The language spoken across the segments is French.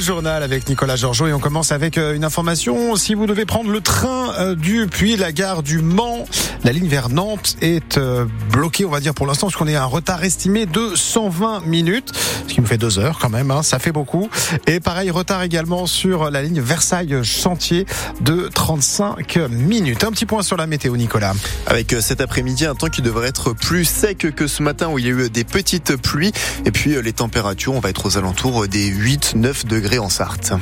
Journal avec Nicolas Georgeot et on commence avec euh, une information. Si vous devez prendre le train euh, du puis la gare du Mans, la ligne vers Nantes est euh, bloquée, on va dire pour l'instant, parce qu'on est à un retard estimé de 120 minutes, ce qui nous fait deux heures quand même, hein, ça fait beaucoup. Et pareil, retard également sur la ligne Versailles-Chantier de 35 minutes. Un petit point sur la météo, Nicolas. Avec cet après-midi, un temps qui devrait être plus sec que ce matin où il y a eu des petites pluies. Et puis les températures, on va être aux alentours des 8-9 degrés en Sarthe.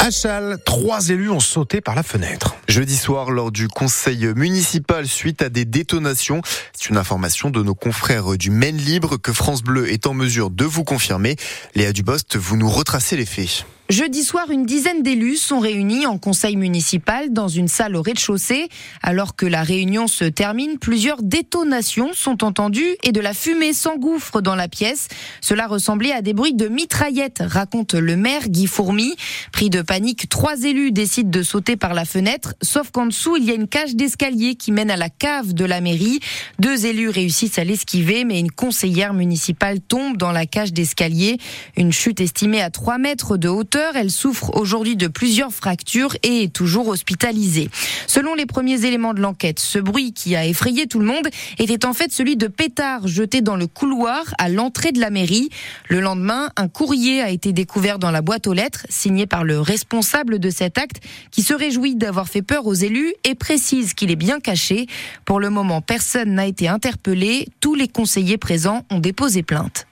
À Châles, trois élus ont sauté par la fenêtre. Jeudi soir, lors du conseil municipal, suite à des détonations. C'est une information de nos confrères du Maine Libre que France Bleu est en mesure de vous confirmer. Léa Dubost, vous nous retracez les faits. Jeudi soir, une dizaine d'élus sont réunis en conseil municipal dans une salle au rez-de-chaussée. Alors que la réunion se termine, plusieurs détonations sont entendues et de la fumée s'engouffre dans la pièce. Cela ressemblait à des bruits de mitraillettes, raconte le maire Guy Fourmy. Pris de panique, trois élus décident de sauter par la fenêtre, sauf qu'en dessous, il y a une cage d'escalier qui mène à la cave de la mairie. Deux élus réussissent à l'esquiver, mais une conseillère municipale tombe dans la cage d'escalier. Une chute estimée à 3 mètres de hauteur elle souffre aujourd'hui de plusieurs fractures et est toujours hospitalisée. Selon les premiers éléments de l'enquête, ce bruit qui a effrayé tout le monde était en fait celui de pétards jetés dans le couloir à l'entrée de la mairie. Le lendemain, un courrier a été découvert dans la boîte aux lettres, signé par le responsable de cet acte, qui se réjouit d'avoir fait peur aux élus et précise qu'il est bien caché. Pour le moment, personne n'a été interpellé. Tous les conseillers présents ont déposé plainte.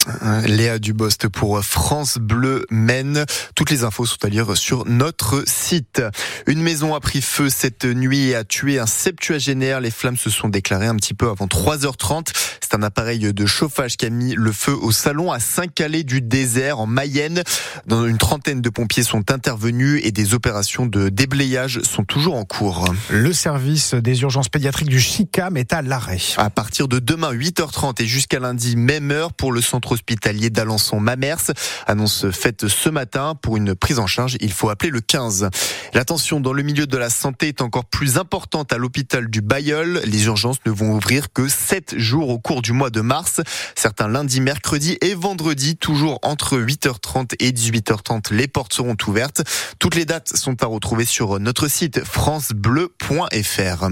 Léa Dubost pour France Bleu Maine. Toutes les infos sont à lire sur notre site. Une maison a pris feu cette nuit et a tué un septuagénaire. Les flammes se sont déclarées un petit peu avant 3h30. C'est un appareil de chauffage qui a mis le feu au salon à Saint-Calais du désert en Mayenne. Dans une trentaine de pompiers sont intervenus et des opérations de déblayage sont toujours en cours. Le service des urgences pédiatriques du Chicam est à l'arrêt. À partir de demain 8h30 et jusqu'à lundi même heure pour le centre hospitalier d'Alençon-Mamers. Annonce faite ce matin pour une prise en charge, il faut appeler le 15. La tension dans le milieu de la santé est encore plus importante à l'hôpital du Bayeul. Les urgences ne vont ouvrir que 7 jours au cours du mois de mars. Certains lundis, mercredis et vendredis, toujours entre 8h30 et 18h30, les portes seront ouvertes. Toutes les dates sont à retrouver sur notre site francebleu.fr.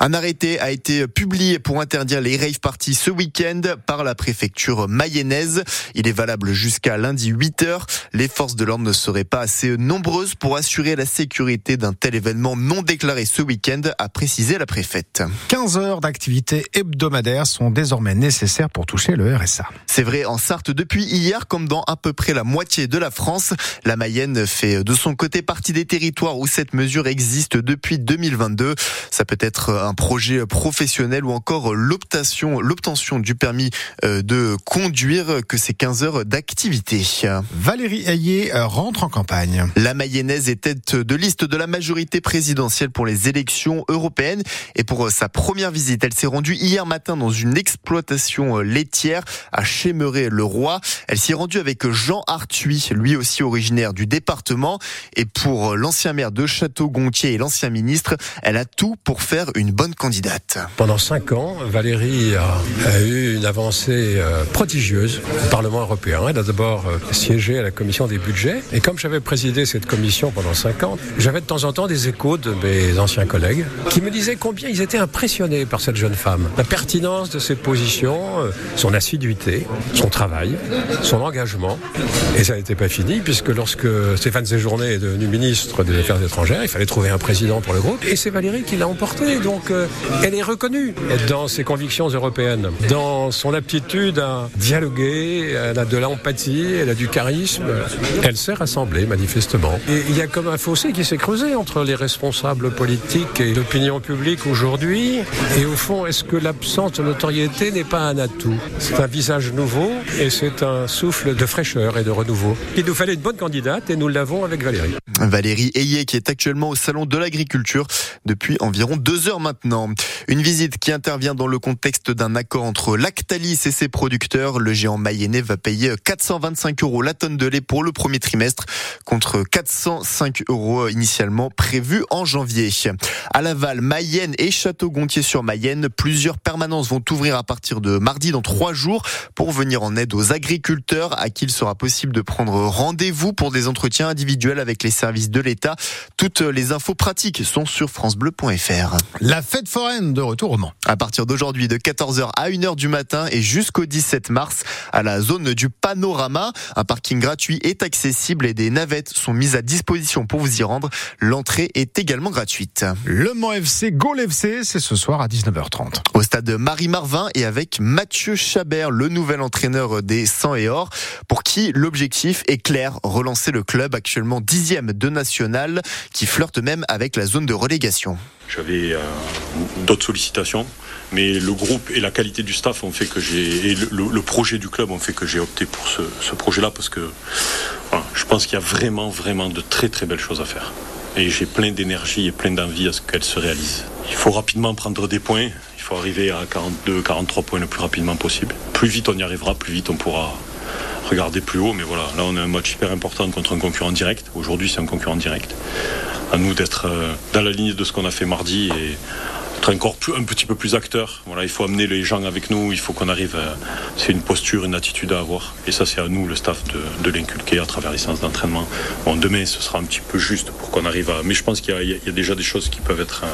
Un arrêté a été publié pour interdire les rave parties ce week-end par la préfecture mayonnaise. Il est valable jusqu'à lundi 8h. Les forces de l'ordre ne seraient pas assez nombreuses pour assurer la sécurité d'un tel événement non déclaré ce week-end, a précisé la préfète. 15 heures d'activité hebdomadaire sont désormais nécessaires pour toucher le RSA. C'est vrai en Sarthe depuis hier, comme dans à peu près la moitié de la France. La Mayenne fait de son côté partie des territoires où cette mesure existe depuis 2022. Ça peut être un projet professionnel ou encore l'obtention, l'obtention du permis euh, de conduire que ces 15 heures d'activité. Valérie Ayé euh, rentre en campagne. La Mayonnaise est tête de liste de la majorité présidentielle pour les élections européennes et pour euh, sa première visite, elle s'est rendue hier matin dans une exploitation laitière à Chémeret-le-Roi. Elle s'y est rendue avec Jean Arthuis, lui aussi originaire du département et pour l'ancien maire de Château-Gontier et l'ancien ministre, elle a tout pour faire une bonne candidate. Pendant cinq ans, Valérie a, eu une avancée euh, prodigieuse au Parlement européen. Elle a d'abord euh, siégé à la commission des budgets. Et comme j'avais présidé cette commission pendant cinq ans, j'avais de temps en temps des échos de mes anciens collègues qui me disaient combien ils étaient impressionnés par cette jeune femme. La pertinence de ses positions, euh, son assiduité, son travail, son engagement. Et ça n'était pas fini puisque lorsque Stéphane Séjourné est devenu ministre des Affaires étrangères, il fallait trouver un président pour le groupe. Et c'est Valérie qui l'a emporté. Donc elle est reconnue dans ses convictions européennes, dans son aptitude à dialoguer, elle a de l'empathie, elle a du charisme, elle sait rassembler manifestement. Et il y a comme un fossé qui s'est creusé entre les responsables politiques et l'opinion publique aujourd'hui. Et au fond, est-ce que l'absence de notoriété n'est pas un atout C'est un visage nouveau et c'est un souffle de fraîcheur et de renouveau. Il nous fallait une bonne candidate et nous l'avons avec Valérie. Valérie Ayé qui est actuellement au Salon de l'Agriculture depuis environ deux heures maintenant. Une visite qui intervient dans le contexte d'un accord entre Lactalis et ses producteurs. Le géant mayennais va payer 425 euros la tonne de lait pour le premier trimestre contre 405 euros initialement prévus en janvier. À Laval, Mayenne et Château-Gontier sur Mayenne, plusieurs permanences vont ouvrir à partir partir de mardi dans trois jours pour venir en aide aux agriculteurs à qui il sera possible de prendre rendez-vous pour des entretiens individuels avec les services de l'État. Toutes les infos pratiques sont sur francebleu.fr. La fête foraine de retour au Mans. À partir d'aujourd'hui, de 14h à 1h du matin et jusqu'au 17 mars, à la zone du Panorama, un parking gratuit est accessible et des navettes sont mises à disposition pour vous y rendre. L'entrée est également gratuite. Le Mans FC, Gaulle FC, c'est ce soir à 19h30. Au stade Marie-Marvin et avec Mathieu Chabert, le nouvel entraîneur des 100 et or, pour qui l'objectif est clair, relancer le club actuellement dixième de national, qui flirte même avec la zone de relégation. J'avais euh, d'autres sollicitations, mais le groupe et la qualité du staff ont fait que j'ai et le, projet du club ont fait que j'ai opté pour ce, projet-là parce que je pense qu'il y a vraiment, vraiment de très très belles choses à faire. Et j'ai plein d'énergie et plein d'envie à ce qu'elles se réalisent. Il faut rapidement prendre des points. Faut arriver à 42, 43 points le plus rapidement possible. Plus vite on y arrivera, plus vite on pourra regarder plus haut. Mais voilà, là on a un match hyper important contre un concurrent direct. Aujourd'hui c'est un concurrent direct. À nous d'être dans la ligne de ce qu'on a fait mardi et être encore un petit peu plus acteur. Voilà, il faut amener les gens avec nous, il faut qu'on arrive à... C'est une posture, une attitude à avoir. Et ça c'est à nous, le staff, de, de l'inculquer à travers les séances d'entraînement. Demain ce sera un petit peu juste pour qu'on arrive à... Mais je pense qu'il y, y, a déjà des choses qui peuvent être euh,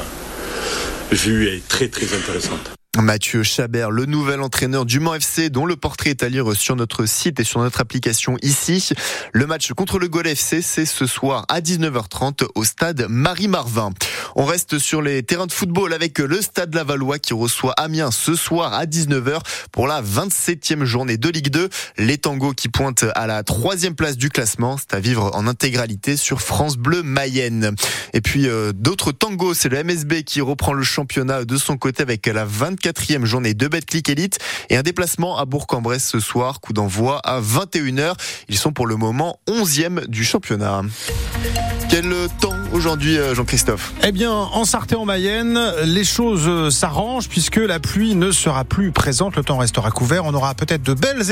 vues et très très intéressantes. Mathieu Chabert, le nouvel entraîneur du Mans FC, dont le portrait est à lire sur notre site et sur notre application ici. Le match contre le Gol FC, c'est ce soir à 19h30 au stade Marie-Marvin. On reste sur les terrains de football avec le stade Lavallois qui reçoit Amiens ce soir à 19h pour la 27e journée de Ligue 2. Les tangos qui pointent à la troisième place du classement, c'est à vivre en intégralité sur France Bleu Mayenne. Et puis euh, d'autres tangos, c'est le MSB qui reprend le championnat de son côté avec la 24 quatrième journée de Betclic Elite et un déplacement à Bourg-en-Bresse ce soir, coup d'envoi à 21h. Ils sont pour le moment 11e du championnat. Quel temps aujourd'hui, Jean-Christophe? Eh bien, en Sarthe en Mayenne, les choses s'arrangent puisque la pluie ne sera plus présente. Le temps restera couvert. On aura peut-être de belles